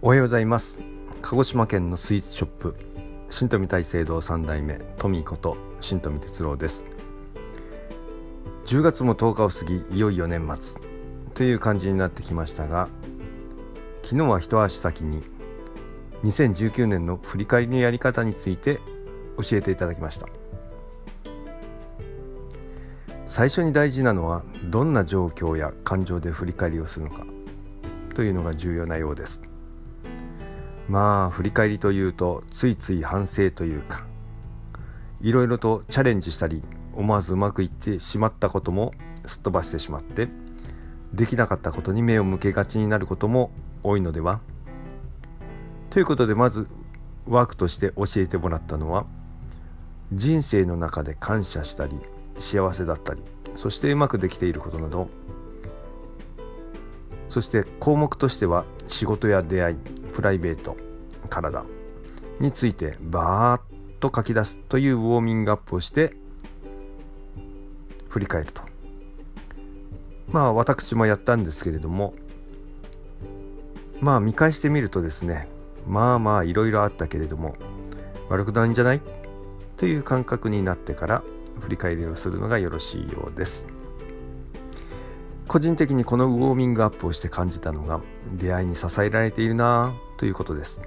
おはようございます。鹿児島県のスイーツショップ新富大聖堂3代目トミこと新富哲郎です。10月も10日を過ぎいよいよ年末という感じになってきましたが昨日は一足先に2019年の振り返りのやり方について教えていただきました。最初に大事なのはどんな状況や感情で振り返りをするのかというのが重要なようです。まあ振り返りというとついつい反省というかいろいろとチャレンジしたり思わずうまくいってしまったこともすっ飛ばしてしまってできなかったことに目を向けがちになることも多いのでは。ということでまずワークとして教えてもらったのは人生の中で感謝したり幸せだったりそしてうまくできていることなど。そして項目としては仕事や出会いプライベート体についてバーッと書き出すというウォーミングアップをして振り返ると。まあ私もやったんですけれどもまあ見返してみるとですねまあまあいろいろあったけれども悪くないんじゃない？という感覚になってから振り返りをするのがよろしいようです。個人的にこのウォーミングアップをして感じたのが出会いに支えられているなということです。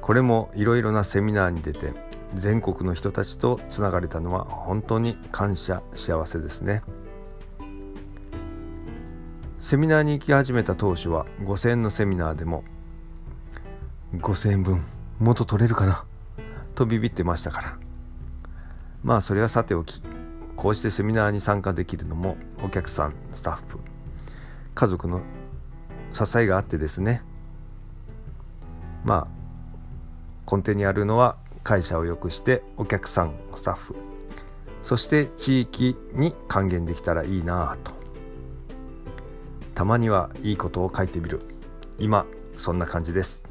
これもいろいろなセミナーに出て全国の人たちとつながれたのは本当に感謝幸せですね。セミナーに行き始めた当初は5000円のセミナーでも5000円分元取れるかなとビビってましたから。まあそれはさておきこうしてセミナーに参加できるのもお客さんスタッフ家族の支えがあってですね。まあ根底にあるのは会社を良くしてお客さんスタッフそして地域に還元できたらいいなと。たまにはいいことを書いてみる。今そんな感じです。